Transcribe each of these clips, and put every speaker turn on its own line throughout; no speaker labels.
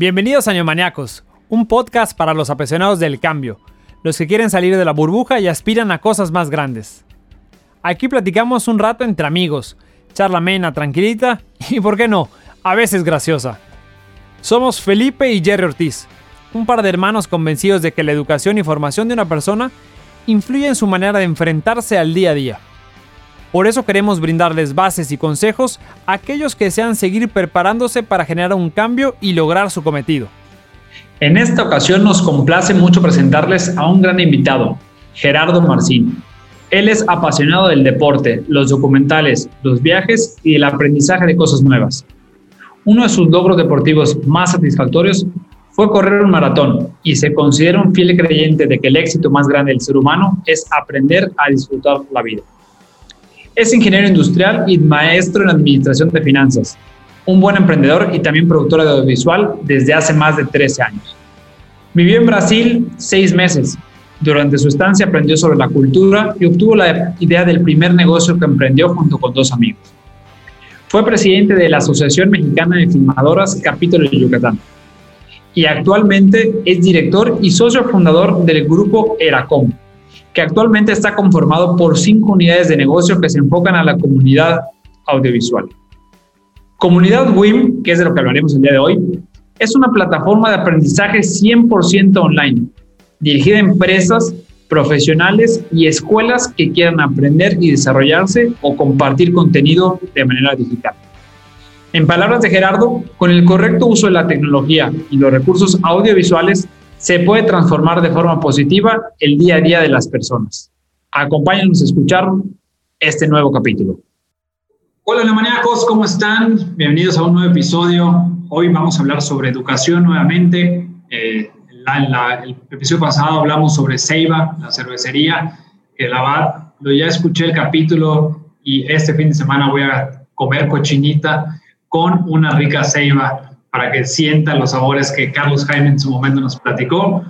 Bienvenidos a Neomaniacos, un podcast para los apasionados del cambio, los que quieren salir de la burbuja y aspiran a cosas más grandes. Aquí platicamos un rato entre amigos, charla amena, tranquilita y, por qué no, a veces graciosa. Somos Felipe y Jerry Ortiz, un par de hermanos convencidos de que la educación y formación de una persona influye en su manera de enfrentarse al día a día. Por eso queremos brindarles bases y consejos a aquellos que desean seguir preparándose para generar un cambio y lograr su cometido.
En esta ocasión nos complace mucho presentarles a un gran invitado, Gerardo Marcín. Él es apasionado del deporte, los documentales, los viajes y el aprendizaje de cosas nuevas. Uno de sus logros deportivos más satisfactorios fue correr un maratón y se considera un fiel creyente de que el éxito más grande del ser humano es aprender a disfrutar la vida. Es ingeniero industrial y maestro en administración de finanzas, un buen emprendedor y también productor audiovisual desde hace más de 13 años. Vivió en Brasil seis meses. Durante su estancia aprendió sobre la cultura y obtuvo la idea del primer negocio que emprendió junto con dos amigos. Fue presidente de la Asociación Mexicana de Filmadoras Capítulo de Yucatán y actualmente es director y socio fundador del grupo Eracom, actualmente está conformado por cinco unidades de negocio que se enfocan a la comunidad audiovisual. Comunidad WIM, que es de lo que hablaremos el día de hoy, es una plataforma de aprendizaje 100% online, dirigida a empresas, profesionales y escuelas que quieran aprender y desarrollarse o compartir contenido de manera digital. En palabras de Gerardo, con el correcto uso de la tecnología y los recursos audiovisuales, se puede transformar de forma positiva el día a día de las personas. Acompáñanos a escuchar este nuevo capítulo. Hola, maníacos, ¿cómo están? Bienvenidos a un nuevo episodio. Hoy vamos a hablar sobre educación nuevamente. Eh, el episodio pasado hablamos sobre Ceiba, la cervecería, la va, lo ya escuché el capítulo y este fin de semana voy a comer cochinita con una rica Ceiba para que sientan los sabores que Carlos Jaime en su momento nos platicó.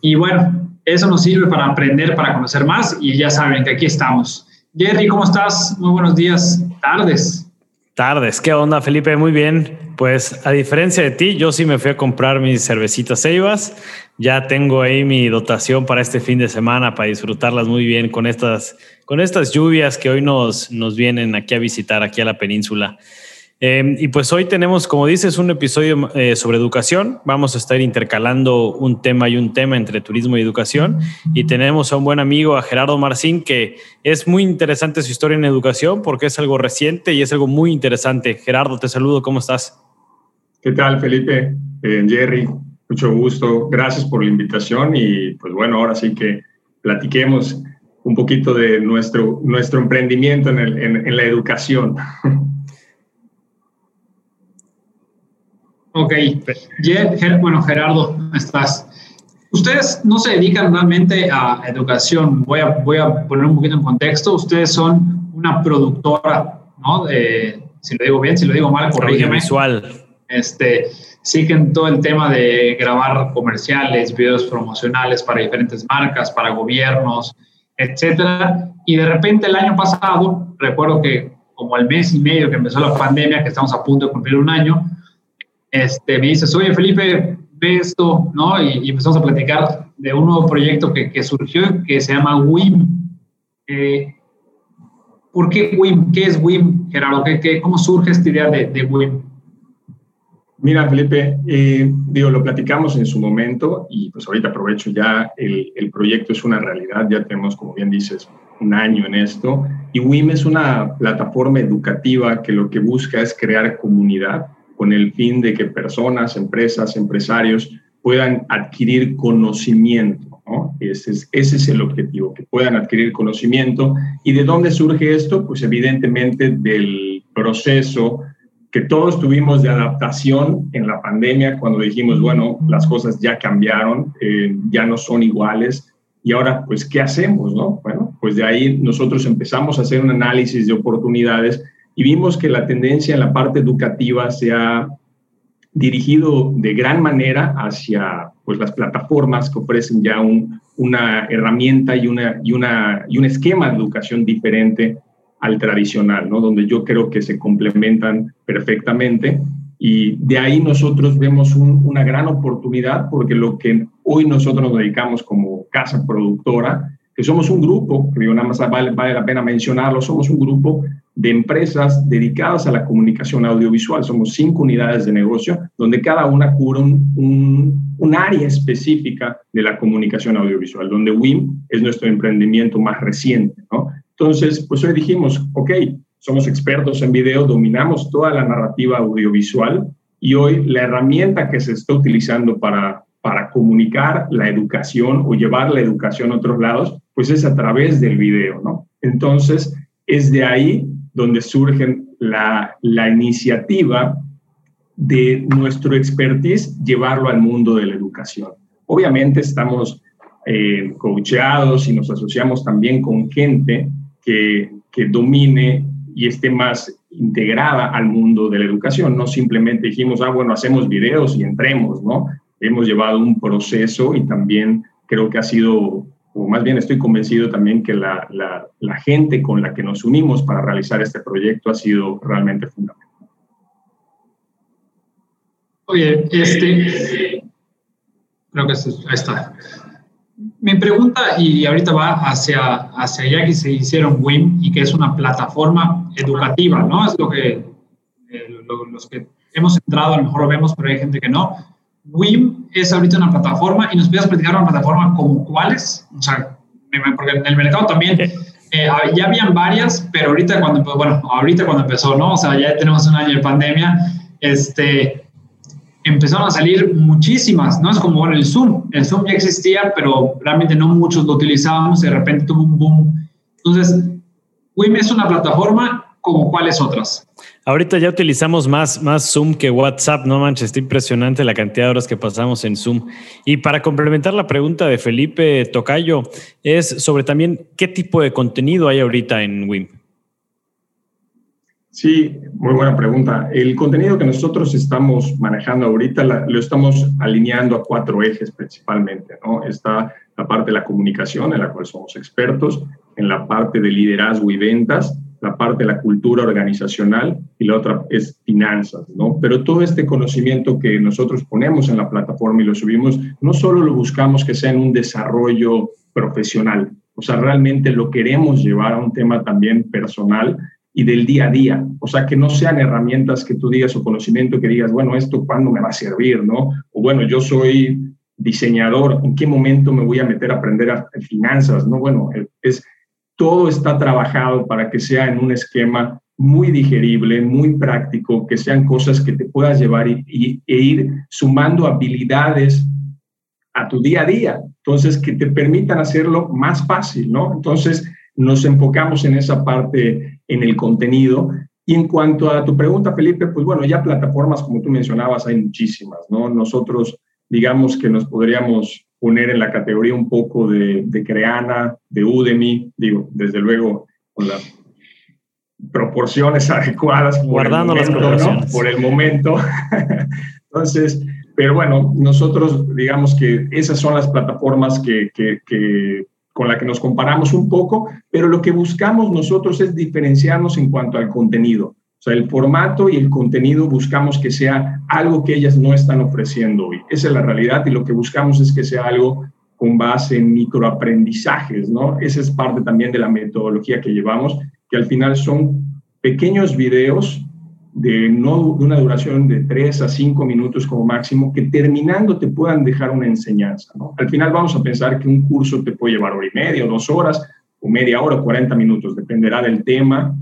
Y bueno, eso nos sirve para aprender, para conocer más y ya saben que aquí estamos. Jerry, ¿cómo estás? Muy buenos días, tardes.
Tardes, ¿qué onda Felipe? Muy bien. Pues a diferencia de ti, yo sí me fui a comprar mis cervecitas Ceibas. Ya tengo ahí mi dotación para este fin de semana para disfrutarlas muy bien con estas, con estas lluvias que hoy nos, nos vienen aquí a visitar, aquí a la península. Em, y pues hoy tenemos, como dices, un episodio eh, sobre educación. Vamos a estar intercalando un tema y un tema entre turismo y educación. Y tenemos a un buen amigo, a Gerardo Marcín, que es muy interesante su historia en educación porque es algo reciente y es algo muy interesante. Gerardo, te saludo, ¿cómo estás?
¿Qué tal, Felipe? Eh, Jerry, mucho gusto. Gracias por la invitación y pues bueno, ahora sí que platiquemos un poquito de nuestro, nuestro emprendimiento en, en la educación.
Ok, bueno, Gerardo, estás. Ustedes no se dedican realmente a educación. Voy a, voy a poner un poquito en contexto. Ustedes son una productora, ¿no? De, si lo digo bien, si lo digo mal, corrígeme.
Visual.
Este, siguen todo el tema de grabar comerciales, videos promocionales para diferentes marcas, para gobiernos, etcétera. Y de repente el año pasado, recuerdo que como al mes y medio que empezó la pandemia, que estamos a punto de cumplir un año, este, me dices, oye Felipe, ve esto, ¿no? Y, empezamos a platicar de un nuevo proyecto que, que surgió que se llama WIM. Eh, ¿Por qué WIM? ¿Qué es WIM, Gerardo? ¿Qué, qué, cómo surge esta idea de, de WIM?
Mira, Felipe, eh, digo, lo platicamos en su momento y pues ahorita aprovecho ya, el, el, proyecto es una realidad, ya tenemos, como bien dices, un año en esto y WIM es una plataforma educativa que lo que busca es crear comunidad con el fin de que personas, empresas, empresarios puedan adquirir conocimiento. Ese, es, ese es el objetivo, que puedan adquirir conocimiento. ¿Y de dónde surge esto? Pues evidentemente del proceso que todos tuvimos de adaptación en la pandemia, cuando dijimos, bueno, las cosas ya cambiaron, eh, ya no son iguales, y ahora, pues, ¿qué hacemos? No? Bueno, pues de ahí nosotros empezamos a hacer un análisis de oportunidades y vimos que la tendencia en la parte educativa se ha dirigido de gran manera hacia pues, las plataformas que ofrecen ya una herramienta y, una, y, una, y un esquema de educación diferente al tradicional, ¿no? donde yo creo que se complementan perfectamente. Y de ahí nosotros vemos una gran oportunidad porque lo que hoy nosotros nos dedicamos como casa productora, que somos un grupo, creo nada más vale, vale la pena mencionarlo, somos un grupo de empresas dedicadas a la comunicación audiovisual. Somos cinco unidades de negocio donde cada una cubre un, un, área específica de la comunicación audiovisual, donde WIM es nuestro emprendimiento más reciente. ¿no? Entonces, pues hoy dijimos, ok, somos expertos en video, dominamos toda la narrativa audiovisual y hoy la herramienta que se está utilizando para, para comunicar la educación o llevar la educación a otros lados, pues es a través del video, ¿no? Entonces, es de ahí donde surge la, la iniciativa de nuestro expertise llevarlo al mundo de la educación. Obviamente estamos eh, coacheados y nos asociamos también con gente que, que domine y esté más integrada al mundo de la educación. No simplemente dijimos, ah, bueno, hacemos videos y entremos, ¿no? Hemos llevado un proceso y también creo que ha sido o más bien estoy convencido también que la, la, gente con la que nos unimos para realizar este proyecto ha sido realmente fundamental.
Oye, este, creo que ahí está. Mi pregunta, y ahorita va hacia, hacia allá que se hicieron WIM y que es una plataforma educativa, ¿no? Es lo que eh, los que hemos entrado a lo mejor lo vemos, pero hay gente que no WIM es ahorita una plataforma y nos puedes platicar una plataforma como cuáles, o sea, porque en el mercado también eh, ya habían varias, pero ahorita cuando, bueno, ahorita cuando empezó, ¿no? O sea, ya tenemos un año de pandemia, este, empezaron a salir muchísimas, ¿no? Es como, bueno, el Zoom, el Zoom ya existía, pero realmente no muchos lo utilizábamos, de repente tuvo un boom. Entonces, WIM es una plataforma como cuáles otras.
Ahorita ya utilizamos más, más Zoom que WhatsApp, no manches, está impresionante la cantidad de horas que pasamos en Zoom. Y para complementar la pregunta de Felipe Tocayo, es sobre también qué tipo de contenido hay ahorita en WIM.
Sí, muy buena pregunta. El contenido que nosotros estamos manejando ahorita lo estamos alineando a cuatro ejes principalmente, ¿no? Está la parte de la comunicación, en la cual somos expertos, en la parte de liderazgo y ventas, la parte de la cultura organizacional y la otra es finanzas, ¿no? Pero todo este conocimiento que nosotros ponemos en la plataforma y lo subimos, no solo lo buscamos que sea en un desarrollo profesional, o sea, realmente lo queremos llevar a un tema también personal y del día a día, o sea, que no sean herramientas que tú digas o conocimiento que digas, bueno, esto cuándo me va a servir, ¿no? O bueno, yo soy diseñador, ¿en qué momento me voy a meter a aprender finanzas? No, bueno, es todo está trabajado para que sea en un esquema muy digerible, muy práctico, que sean cosas que te puedas llevar y, e ir sumando habilidades a tu día a día. Entonces, que te permitan hacerlo más fácil, ¿no? Entonces, nos enfocamos en esa parte, en el contenido. Y en cuanto a tu pregunta, Felipe, pues bueno, ya plataformas, como tú mencionabas, hay muchísimas, ¿no? Nosotros, digamos que nos podríamos poner en la categoría un poco de, de Creana, de Udemy, digo, desde luego con las proporciones adecuadas.
Guardando las proporciones.
Por el momento. Entonces, pero bueno, nosotros digamos que esas son las plataformas que, que, que con las que nos comparamos un poco, pero lo que buscamos nosotros es diferenciarnos en cuanto al contenido. O sea, el formato y el contenido buscamos que sea algo que ellas no están ofreciendo hoy. Esa es la realidad y lo que buscamos es que sea algo con base en microaprendizajes, ¿no? Esa es parte también de la metodología que llevamos, que al final son pequeños videos de, no, de una duración de 3 a 5 minutos como máximo, que terminando te puedan dejar una enseñanza, ¿no? Al final vamos a pensar que un curso te puede llevar hora y media, o dos horas, o media hora, o 40 minutos, dependerá del tema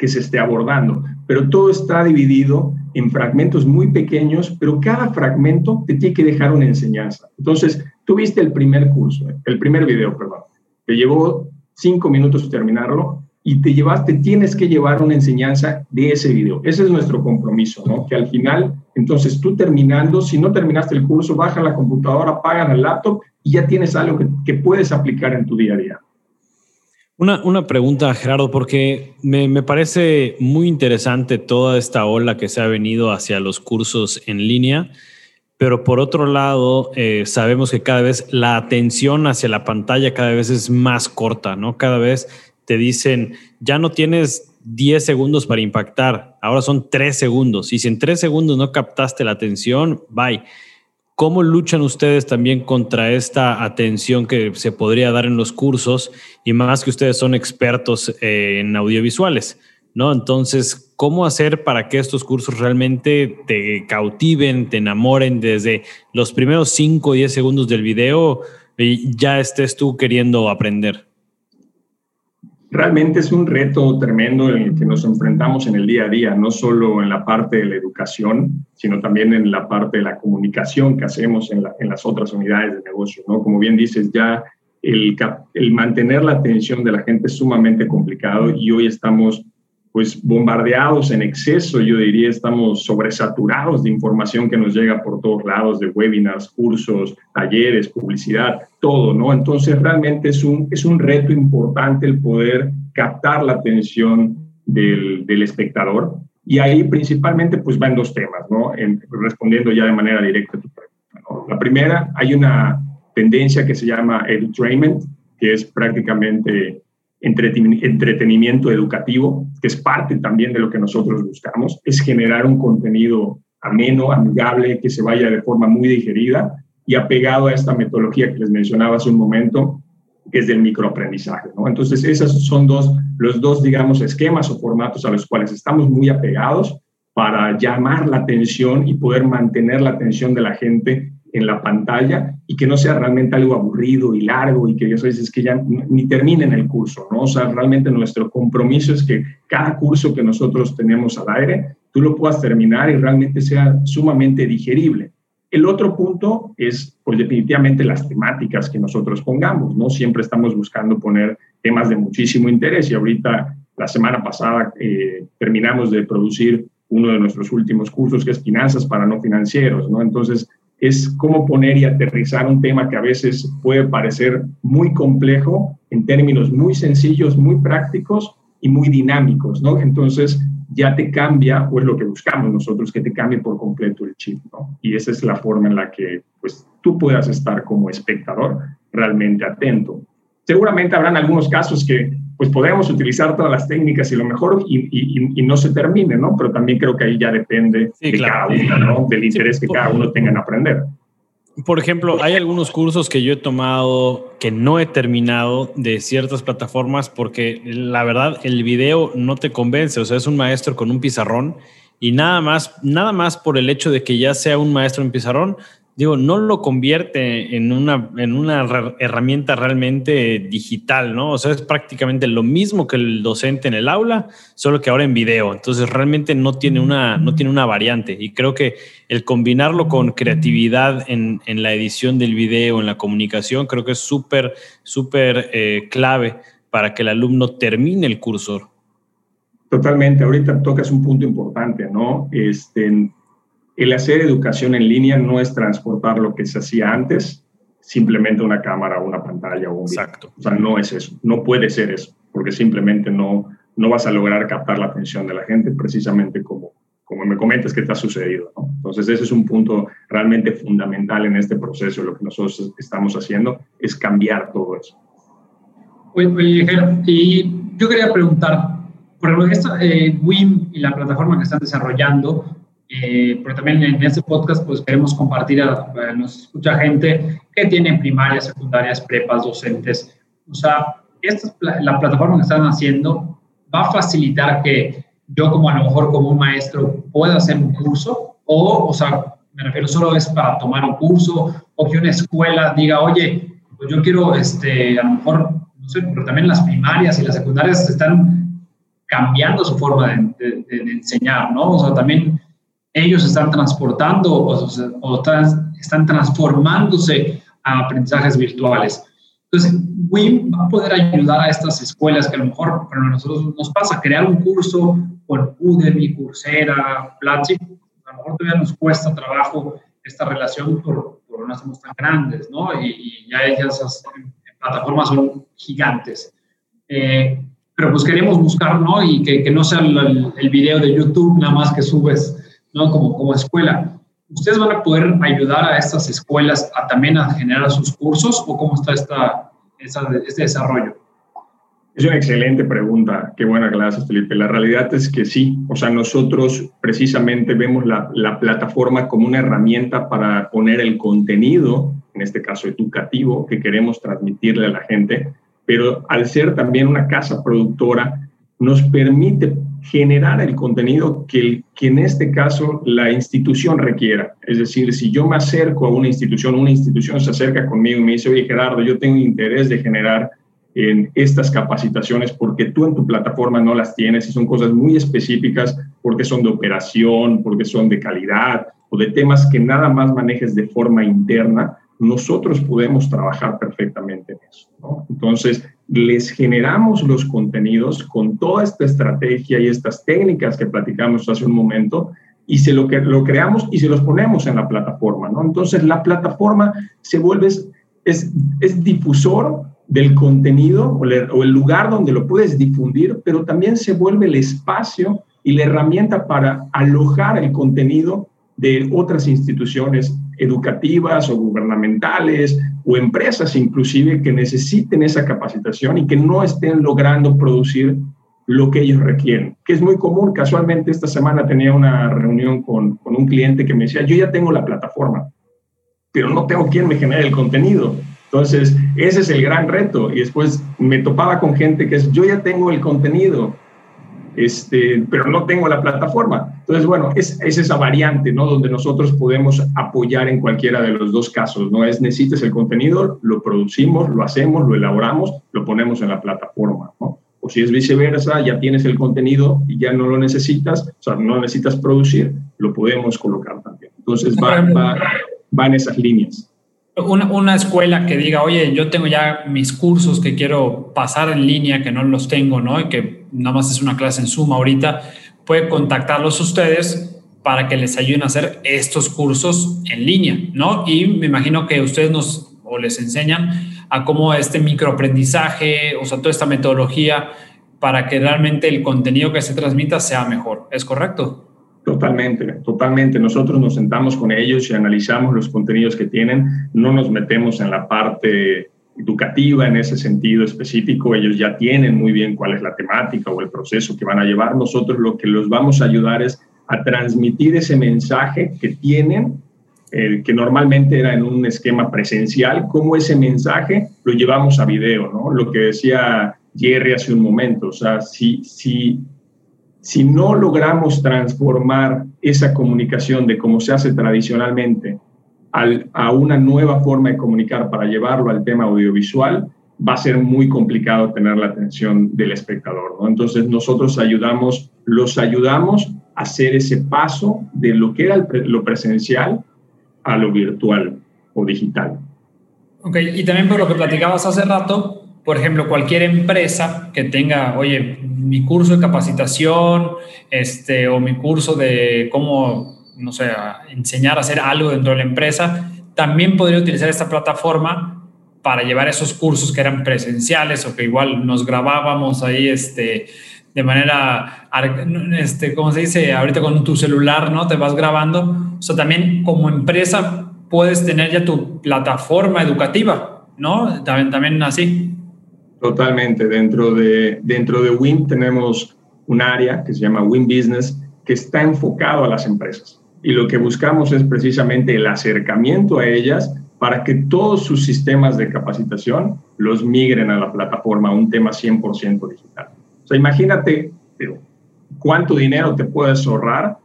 que se esté abordando, pero todo está dividido en fragmentos muy pequeños, pero cada fragmento te tiene que dejar una enseñanza. Entonces, tú viste el primer curso, el primer video, perdón, te llevó cinco minutos terminarlo y te llevaste, tienes que llevar una enseñanza de ese video. Ese es nuestro compromiso, ¿no? Que al final, entonces tú terminando, si no terminaste el curso, baja la computadora, apaga el laptop y ya tienes algo que puedes aplicar en tu día a día.
Una, pregunta, Gerardo, porque me, parece muy interesante toda esta ola que se ha venido hacia los cursos en línea, pero por otro lado, eh, sabemos que cada vez la atención hacia la pantalla cada vez es más corta, ¿no? Cada vez te dicen, ya no tienes 10 segundos para impactar, ahora son 3 segundos. Y si en 3 segundos no captaste la atención, bye. ¿Cómo luchan ustedes también contra esta atención que se podría dar en los cursos? Y más que ustedes son expertos eh, en audiovisuales, ¿no? Entonces, ¿cómo hacer para que estos cursos realmente te cautiven, te enamoren desde los primeros 5 o 10 segundos del video y ya estés tú queriendo aprender?
Realmente es un reto tremendo en el que nos enfrentamos en el día a día, no solo en la parte de la educación, sino también en la parte de la comunicación que hacemos en, las otras unidades de negocio. ¿no? Como bien dices, ya el, el mantener la atención de la gente es sumamente complicado y hoy estamos pues bombardeados en exceso, yo diría, estamos sobresaturados de información que nos llega por todos lados, de webinars, cursos, talleres, publicidad, todo, ¿no? Entonces realmente es un, es un reto importante el poder captar la atención del, del espectador y ahí principalmente pues van dos temas, ¿no? respondiendo ya de manera directa a tu pregunta. La primera, hay una tendencia que se llama edutainment, que es prácticamente entretenimiento educativo, que es parte también de lo que nosotros buscamos, es generar un contenido ameno, amigable, que se vaya de forma muy digerida y apegado a esta metodología que les mencionaba hace un momento, que es del microaprendizaje. ¿no? Entonces, esos son dos, los dos, digamos, esquemas o formatos a los cuales estamos muy apegados para llamar la atención y poder mantener la atención de la gente en la pantalla y que no sea realmente algo aburrido y largo y que eso es que ya ni terminen el curso, ¿no? O sea, realmente nuestro compromiso es que cada curso que nosotros tenemos al aire, tú lo puedas terminar y realmente sea sumamente digerible. El otro punto es, pues definitivamente las temáticas que nosotros pongamos, ¿no? Siempre estamos buscando poner temas de muchísimo interés y ahorita, la semana pasada, eh, terminamos de producir uno de nuestros últimos cursos que es finanzas para no financieros, ¿no? Entonces, es cómo poner y aterrizar un tema que a veces puede parecer muy complejo en términos muy sencillos, muy prácticos y muy dinámicos, ¿no? Entonces ya te cambia, o es lo que buscamos nosotros, que te cambie por completo el chip, ¿no? Y esa es la forma en la que pues tú puedas estar como espectador realmente atento. Seguramente habrán algunos casos que pues podemos utilizar todas las técnicas y lo mejor y, no se termine, ¿no? Pero también creo que ahí ya depende de cada uno, ¿no? Del interés que cada uno tenga en aprender.
Por ejemplo, hay algunos cursos que yo he tomado que no he terminado de ciertas plataformas porque la verdad el video no te convence, o sea, es un maestro con un pizarrón y nada más, nada más por el hecho de que ya sea un maestro en pizarrón, digo, no lo convierte en una, en una herramienta realmente digital, ¿no? O sea, es prácticamente lo mismo que el docente en el aula, solo que ahora en video. Entonces, realmente no tiene una, no tiene una variante. Y creo que el combinarlo con creatividad en, en la edición del video, en la comunicación, creo que es súper, súper eh, clave para que el alumno termine el curso.
Totalmente. Ahorita tocas un punto importante, ¿no? Este, el hacer educación en línea no es transportar lo que se hacía antes, simplemente una cámara, una pantalla o un video. Exacto. O sea, no es eso, no puede ser eso, porque simplemente no, no vas a lograr captar la atención de la gente precisamente como, como me comentas que te ha sucedido. Entonces, ese es un punto realmente fundamental en este proceso. Lo que nosotros estamos haciendo es cambiar todo eso.
Oye, y yo quería preguntar, por ejemplo, esta, eh, WIM y la plataforma que están desarrollando, eh, pero también en este podcast pues queremos compartir a, nos escucha gente que tiene primarias, secundarias, prepas, docentes. O sea, esta, la plataforma que están haciendo va a facilitar que yo como a lo mejor como un maestro pueda hacer un curso o, o sea, me refiero solo es para tomar un curso o que una escuela diga, oye, pues yo quiero, este, a lo mejor, no sé, pero también las primarias y las secundarias están cambiando su forma de, de, de enseñar, ¿no? O sea, también ellos están transportando o, están transformándose a aprendizajes virtuales. Entonces, WIM va a poder ayudar a estas escuelas que a lo mejor para nosotros nos pasa crear un curso con Udemy, Coursera, Platzi, a lo mejor todavía nos cuesta trabajo esta relación por, por no somos tan grandes, ¿no? Y, ya esas plataformas son gigantes. Eh, pero pues queremos buscar, ¿no? Y que, que no sea el, el, video de YouTube nada más que subes ¿no? Como, como escuela. ¿Ustedes van a poder ayudar a estas escuelas a también a generar sus cursos o cómo está esta, este desarrollo?
Es una excelente pregunta. Qué buena clase, Felipe. La realidad es que sí. O sea, nosotros precisamente vemos la, la, plataforma como una herramienta para poner el contenido, en este caso educativo, que queremos transmitirle a la gente. Pero al ser también una casa productora, nos permite generar el contenido que, que en este caso la institución requiera. Es decir, si yo me acerco a una institución, una institución se acerca conmigo y me dice, oye Gerardo, yo tengo interés de generar en estas capacitaciones porque tú en tu plataforma no las tienes y son cosas muy específicas porque son de operación, porque son de calidad o de temas que nada más manejes de forma interna, nosotros podemos trabajar perfectamente en eso. Entonces, les generamos los contenidos con toda esta estrategia y estas técnicas que platicamos hace un momento y se lo, que, lo creamos y se los ponemos en la plataforma. ¿no? Entonces, la plataforma se vuelve, es, es difusor del contenido o, el lugar donde lo puedes difundir, pero también se vuelve el espacio y la herramienta para alojar el contenido de otras instituciones educativas o gubernamentales o empresas inclusive que necesiten esa capacitación y que no estén logrando producir lo que ellos requieren, que es muy común. Casualmente esta semana tenía una reunión con, con un cliente que me decía, yo ya tengo la plataforma, pero no tengo quien me genere el contenido. Entonces, ese es el gran reto. Y después me topaba con gente que es, yo ya tengo el contenido, este, pero no tengo la plataforma. Entonces, bueno, es, es, esa variante, ¿no? Donde nosotros podemos apoyar en cualquiera de los dos casos, ¿no? Es necesitas el contenido, lo producimos, lo hacemos, lo elaboramos, lo ponemos en la plataforma, ¿no? O si es viceversa, ya tienes el contenido y ya no lo necesitas, o sea, no necesitas producir, lo podemos colocar también. Entonces, va, va, va en esas líneas.
Una, escuela que diga, oye, yo tengo ya mis cursos que quiero pasar en línea, que no los tengo, ¿no? Y que nada más es una clase en Zoom ahorita, puede contactarlos ustedes para que les ayuden a hacer estos cursos en línea, ¿no? Y me imagino que ustedes nos o les enseñan a cómo este microaprendizaje, o sea, toda esta metodología para que realmente el contenido que se transmita sea mejor. ¿Es correcto?
Totalmente, totalmente. Nosotros nos sentamos con ellos y analizamos los contenidos que tienen. No nos metemos en la parte educativa en ese sentido específico. Ellos ya tienen muy bien cuál es la temática o el proceso que van a llevar. Nosotros lo que los vamos a ayudar es a transmitir ese mensaje que tienen, eh, que normalmente era en un esquema presencial, cómo ese mensaje lo llevamos a video, ¿no? Lo que decía Jerry hace un momento. O sea, si, si si no logramos transformar esa comunicación de cómo se hace tradicionalmente a una nueva forma de comunicar para llevarlo al tema audiovisual, va a ser muy complicado tener la atención del espectador. Entonces nosotros ayudamos, los ayudamos a hacer ese paso de lo que era lo presencial a lo virtual o digital.
Ok, y también por lo que platicabas hace rato, por ejemplo, cualquier empresa que tenga, oye, mi curso de capacitación, este, o mi curso de cómo, no sé, enseñar a hacer algo dentro de la empresa, también podría utilizar esta plataforma para llevar esos cursos que eran presenciales o que igual nos grabábamos ahí, este, de manera, este, ¿cómo se dice? Ahorita con tu celular, ¿no? Te vas grabando. O sea, también como empresa puedes tener ya tu plataforma educativa, ¿no? También, también así.
Totalmente. Dentro de, dentro de WIN tenemos un área que se llama WIN Business que está enfocado a las empresas. Y lo que buscamos es precisamente el acercamiento a ellas para que todos sus sistemas de capacitación los migren a la plataforma, un tema 100% digital. O sea, imagínate cuánto dinero te puedes ahorrar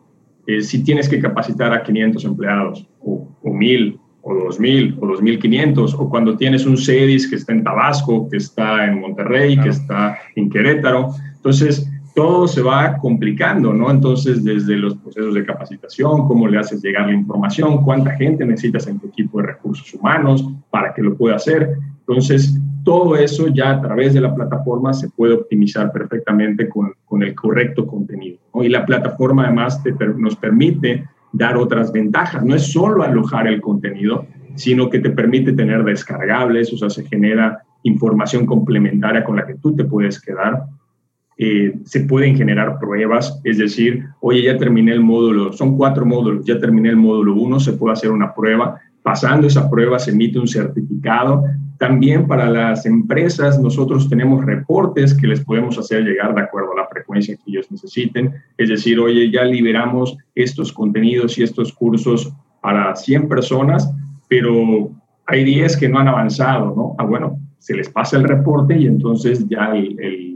eh, si tienes que capacitar a 500 empleados o, o 1000 o 2.000 o 2.500, o cuando tienes un CEDIS que está en Tabasco, que está en Monterrey, que está en Querétaro. Entonces, todo se va complicando, ¿no? Entonces, desde los procesos de capacitación, cómo le haces llegar la información, cuánta gente necesitas en tu equipo de recursos humanos para que lo pueda hacer. Entonces, todo eso ya a través de la plataforma se puede optimizar perfectamente con, con el correcto contenido. ¿no? Y la plataforma además te, nos permite dar otras ventajas. No es solo alojar el contenido, sino que te permite tener descargables, o sea, se genera información complementaria con la que tú te puedes quedar. Eh, se pueden generar pruebas, es decir, oye, ya terminé el módulo, son cuatro módulos, ya terminé el módulo uno, se puede hacer una prueba, pasando esa prueba se emite un certificado También para las empresas nosotros tenemos reportes que les podemos hacer llegar de acuerdo a la frecuencia que ellos necesiten. Es decir, oye, ya liberamos estos contenidos y estos cursos para 100 personas, pero hay 10 que no han avanzado, ¿no? Ah, bueno, se les pasa el reporte y entonces ya el, el,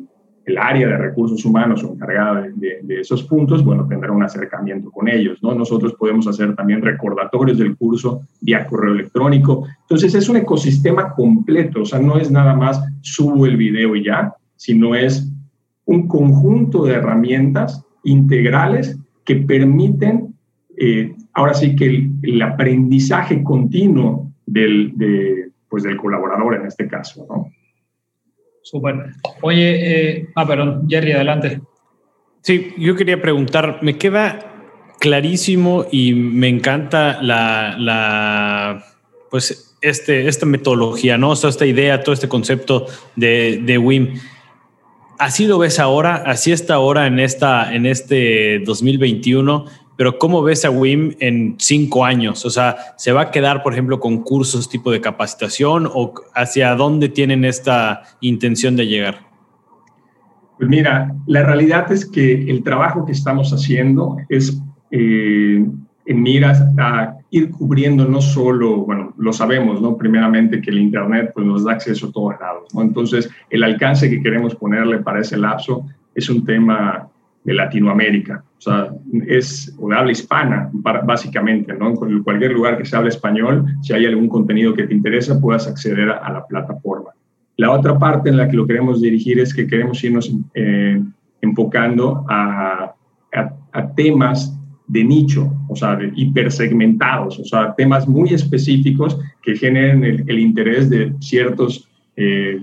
área de recursos humanos encargada de, de, esos puntos, bueno, tendrá un acercamiento con ellos, ¿no? Nosotros podemos hacer también recordatorios del curso vía correo electrónico. Entonces es un ecosistema completo, o sea, no es nada más subo el video y ya, sino es un conjunto de herramientas integrales que permiten, eh, ahora sí que el, el aprendizaje continuo del, de, pues del colaborador en este caso, ¿no?
Súper. Oye, eh, ah, perdón, Jerry, adelante.
Sí, yo quería preguntar, me queda clarísimo y me encanta la, la pues este, esta metodología, ¿no? O esta idea, todo este concepto de, de WIM. Así lo ves ahora, así está ahora en, esta, en este 2021 pero ¿cómo ves a WIM en cinco años? O sea, ¿se va a quedar, por ejemplo, con cursos tipo de capacitación o hacia dónde tienen esta intención de llegar?
Pues mira, la realidad es que el trabajo que estamos haciendo es eh, en miras a ir cubriendo no solo, bueno, lo sabemos, ¿no? Primeramente que el Internet pues, nos da acceso a todos lados, ¿no? Entonces, el alcance que queremos ponerle para ese lapso es un tema de Latinoamérica. O sea, es o de habla hispana, básicamente, ¿no? En cualquier lugar que se hable español, si hay algún contenido que te interesa, puedas acceder a, la plataforma. La otra parte en la que lo queremos dirigir es que queremos irnos eh, enfocando a, a, temas de nicho, o sea, de hipersegmentados, o sea, temas muy específicos que generen el, interés de ciertos eh,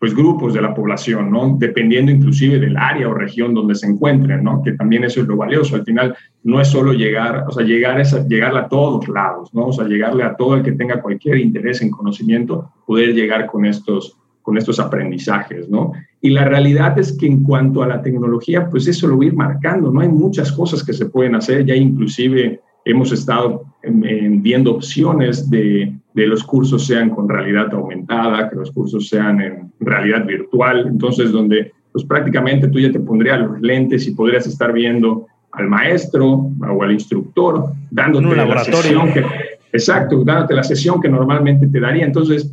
pues grupos de la población, ¿no? Dependiendo inclusive del área o región donde se encuentren, ¿no? Que también eso es lo valioso. Al final no es solo llegar, o sea, llegar es llegarle a todos lados, ¿no? O sea, llegarle a todo el que tenga cualquier interés en conocimiento, poder llegar con estos, con estos aprendizajes, ¿no? Y la realidad es que en cuanto a la tecnología, pues eso lo voy a ir marcando, ¿no? Hay muchas cosas que se pueden hacer, ya inclusive hemos estado viendo opciones de de los cursos sean con realidad aumentada, que los cursos sean en realidad virtual, entonces donde pues prácticamente tú ya te pondrías los lentes y podrías estar viendo al maestro o al instructor dándote la sesión que, exacto, dándote la sesión que normalmente te daría. Entonces,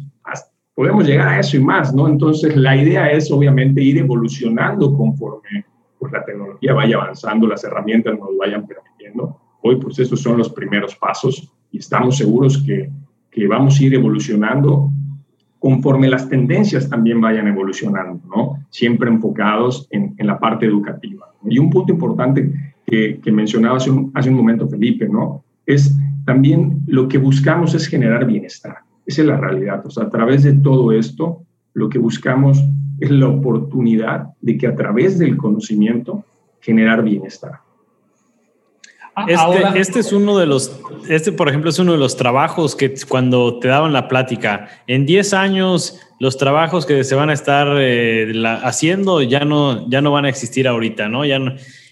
podemos llegar a eso y más, ¿no? Entonces, la idea es obviamente ir evolucionando conforme pues, la tecnología vaya avanzando, las herramientas nos vayan permitiendo. Hoy, pues, estos son los primeros pasos y estamos seguros que que vamos a ir evolucionando conforme las tendencias también vayan evolucionando, ¿no? Siempre enfocados en, la parte educativa. Y un punto importante que, que mencionaba hace un, hace un momento Felipe, ¿no? Es también lo que buscamos es generar bienestar. Esa es la realidad. O sea, a través de todo esto, lo que buscamos es la oportunidad de que a través del conocimiento generar bienestar.
Este, este, es uno de los, este por ejemplo es uno de los trabajos que cuando te daban la plática, en 10 años los trabajos que se van a estar eh, haciendo ya no, ya no van a existir ahorita, ¿no? Ya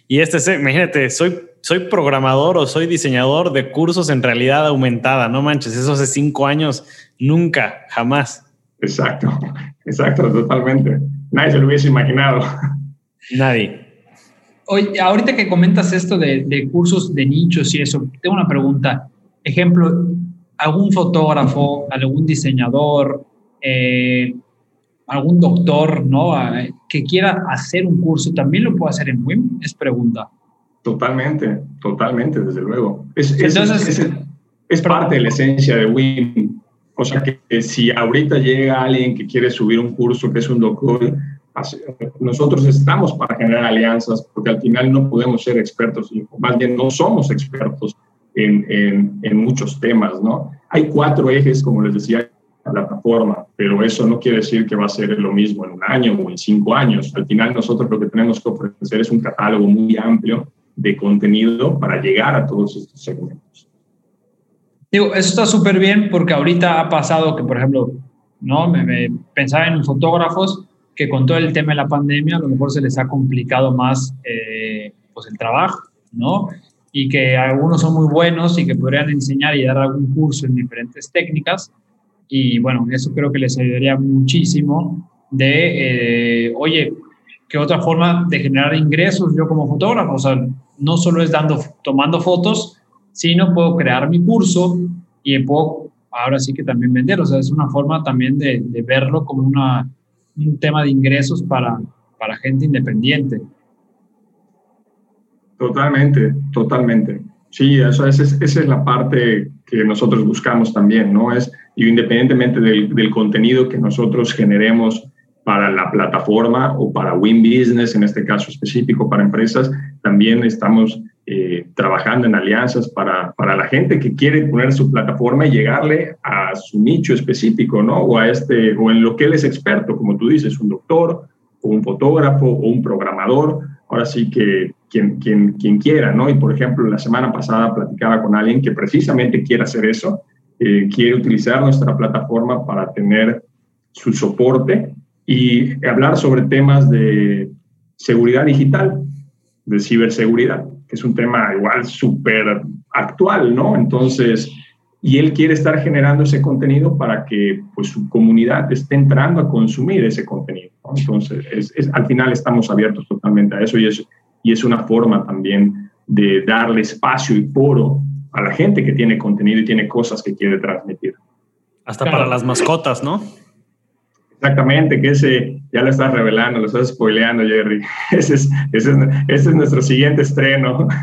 y este, es, imagínate, soy, soy programador o soy diseñador de cursos en realidad aumentada, no manches, eso hace cinco años, nunca, jamás.
Exacto, exacto, totalmente. Nadie se lo hubiese imaginado.
Nadie.
Oye, ahorita que comentas esto de, cursos de nichos y eso, tengo una pregunta. Ejemplo, algún fotógrafo, algún diseñador, eh, algún doctor, ¿no? Que quiera hacer un curso, ¿también lo puede hacer en WIM? Es pregunta.
Totalmente, totalmente, desde luego. Es, Entonces, es, parte de la esencia de WIM. O sea, que si ahorita llega alguien que quiere subir un curso que es un doctor, nosotros estamos para generar alianzas porque al final no podemos ser expertos, más bien no somos expertos en, en, muchos temas, ¿no? Hay cuatro ejes, como les decía, la plataforma, pero eso no quiere decir que va a ser lo mismo en un año o en cinco años. Al final nosotros lo que tenemos que ofrecer es un catálogo muy amplio de contenido para llegar a todos estos segmentos.
Digo, eso está súper bien porque ahorita ha pasado que, por ejemplo, ¿no? Me, me pensaba en fotógrafos que con todo el tema de la pandemia a lo mejor se les ha complicado más eh, pues el trabajo, ¿no? Y que algunos son muy buenos y que podrían enseñar y dar algún curso en diferentes técnicas, y bueno, eso creo que les ayudaría muchísimo de, eh, oye, ¿qué otra forma de generar ingresos yo como fotógrafo? O sea, no solo es dando, tomando fotos, sino puedo crear mi curso y puedo ahora sí que también vender. O sea, es una forma también de, de verlo como una, un tema de ingresos para, para gente independiente.
Totalmente, totalmente. Sí, eso, esa, es, esa es la parte que nosotros buscamos también, ¿no? Es, independientemente del, del, contenido que nosotros generemos para la plataforma o para Win Business, en este caso específico para empresas, también estamos eh, trabajando en alianzas para, para, la gente que quiere poner su plataforma y llegarle a su nicho específico, ¿no? O, a este, o en lo que él es experto, como tú dices, un doctor, o un fotógrafo, o un programador, ahora sí que quien, quien, quien quiera, ¿no? Y por ejemplo, la semana pasada platicaba con alguien que precisamente quiere hacer eso, eh, quiere utilizar nuestra plataforma para tener su soporte y hablar sobre temas de seguridad digital, de ciberseguridad, que es un tema igual súper actual, ¿no? Entonces, y él quiere estar generando ese contenido para que pues, su comunidad esté entrando a consumir ese contenido. Entonces, es, al final estamos abiertos totalmente a eso y es, y es una forma también de darle espacio y foro a la gente que tiene contenido y tiene cosas que quiere transmitir.
Hasta para las mascotas, ¿no?
Exactamente, que ese ya lo estás revelando, lo estás spoileando, Jerry. Ese es, ese es, ese es nuestro siguiente estreno.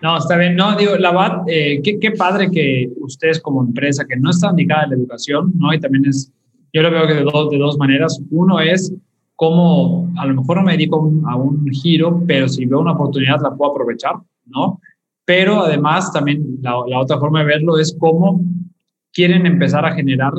No, está bien. No, digo, la VAT, eh, qué, qué, padre que ustedes como empresa que no está indicada en la educación, ¿no? Y también es, yo lo veo que de, dos de dos maneras. Uno es cómo, a lo mejor no me dedico a un giro, pero si veo una oportunidad la puedo aprovechar, ¿no? Pero además también la, la otra forma de verlo es cómo quieren empezar a generar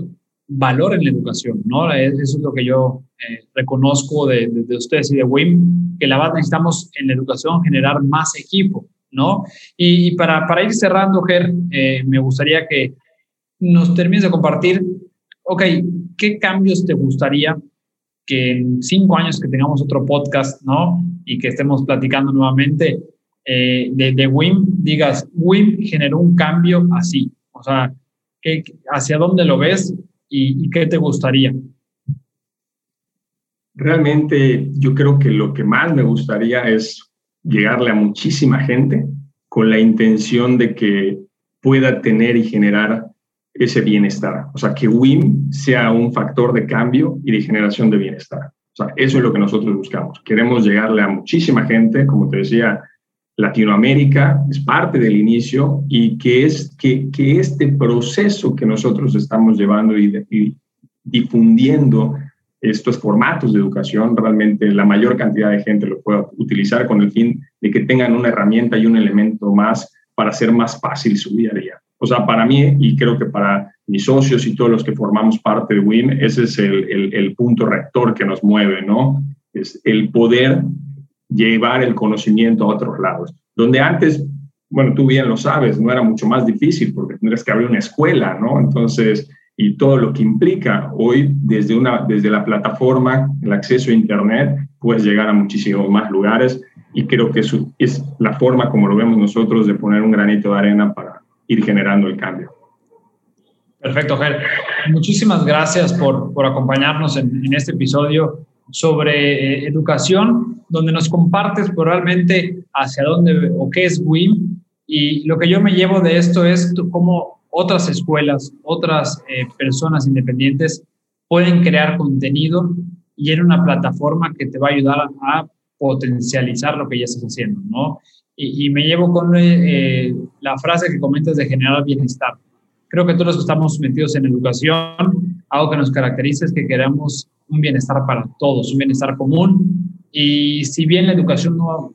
valor en la educación, ¿no? Eso es lo que yo eh, reconozco de, de, de, ustedes y de WIM, que la VAT necesitamos en la educación generar más equipo, ¿no? Y, para, para, ir cerrando, Ger, eh, me gustaría que nos termines de compartir, ok, ¿qué cambios te gustaría que en cinco años que tengamos otro podcast, ¿no? Y que estemos platicando nuevamente eh, de, de, WIM, digas, WIM generó un cambio así, o sea, ¿qué, ¿hacia dónde lo ves y, qué te gustaría?
Realmente yo creo que lo que más me gustaría es llegarle a muchísima gente con la intención de que pueda tener y generar ese bienestar. O sea, que WIM sea un factor de cambio y de generación de bienestar. O sea, eso es lo que nosotros buscamos. Queremos llegarle a muchísima gente, como te decía, Latinoamérica es parte del inicio y que, es, que, que este proceso que nosotros estamos llevando y, y difundiendo estos formatos de educación, realmente la mayor cantidad de gente lo pueda utilizar con el fin de que tengan una herramienta y un elemento más para hacer más fácil su día a día. O sea, para mí y creo que para mis socios y todos los que formamos parte de WIM, ese es el, el, el punto rector que nos mueve, ¿no? Es el poder llevar el conocimiento a otros lados. Donde antes, bueno, tú bien lo sabes, no era mucho más difícil porque tendrías que abrir una escuela, ¿no? Entonces, y todo lo que implica. Hoy, desde, una, desde la plataforma, el acceso a Internet, puedes llegar a muchísimos más lugares y creo que eso es la forma como lo vemos nosotros de poner un granito de arena para ir generando el cambio.
Perfecto, Ger. Muchísimas gracias por, por acompañarnos en, en, este episodio sobre eh, educación, donde nos compartes realmente hacia dónde o qué es WIM. Y lo que yo me llevo de esto es cómo otras escuelas, otras eh, personas independientes pueden crear contenido y en una plataforma que te va a ayudar a, potencializar lo que ya estás haciendo, ¿no? Y, y me llevo con eh, la frase que comentas de generar bienestar. Creo que todos estamos metidos en educación, algo que nos caracteriza es que queremos un bienestar para todos, un bienestar común. Y si bien la educación no,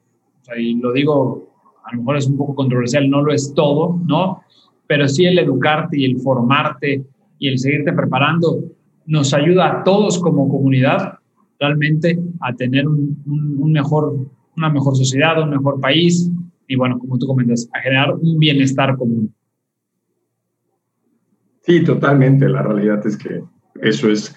y lo digo, a lo mejor es un poco controversial, no lo es todo, ¿no? pero sí el educarte y el formarte y el seguirte preparando nos ayuda a todos como comunidad realmente a tener un mejor, una mejor sociedad, un mejor país y bueno, como tú comentas, a generar un bienestar común.
Sí, totalmente. La realidad es que eso es,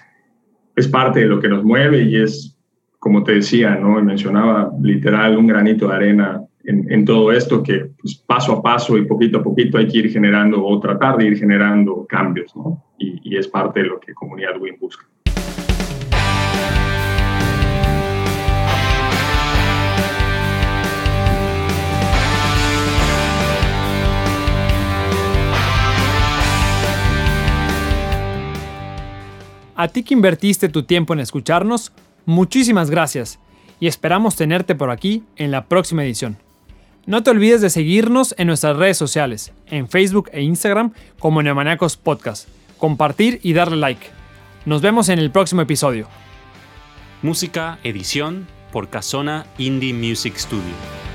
es parte de lo que nos mueve y es, como te decía, ¿no? mencionaba literal un granito de arena en, todo esto que pues, paso a paso y poquito a poquito hay que ir generando o tratar de ir generando cambios, ¿no? Y, y es parte de lo que Comunidad WIM busca.
A ti que invertiste tu tiempo en escucharnos, muchísimas gracias y esperamos tenerte por aquí en la próxima edición. No te olvides de seguirnos en nuestras redes sociales, en Facebook e Instagram como Neomaniacos Podcast, compartir y darle like. Nos vemos en el próximo episodio.
Música, edición por Casona Indie Music Studio.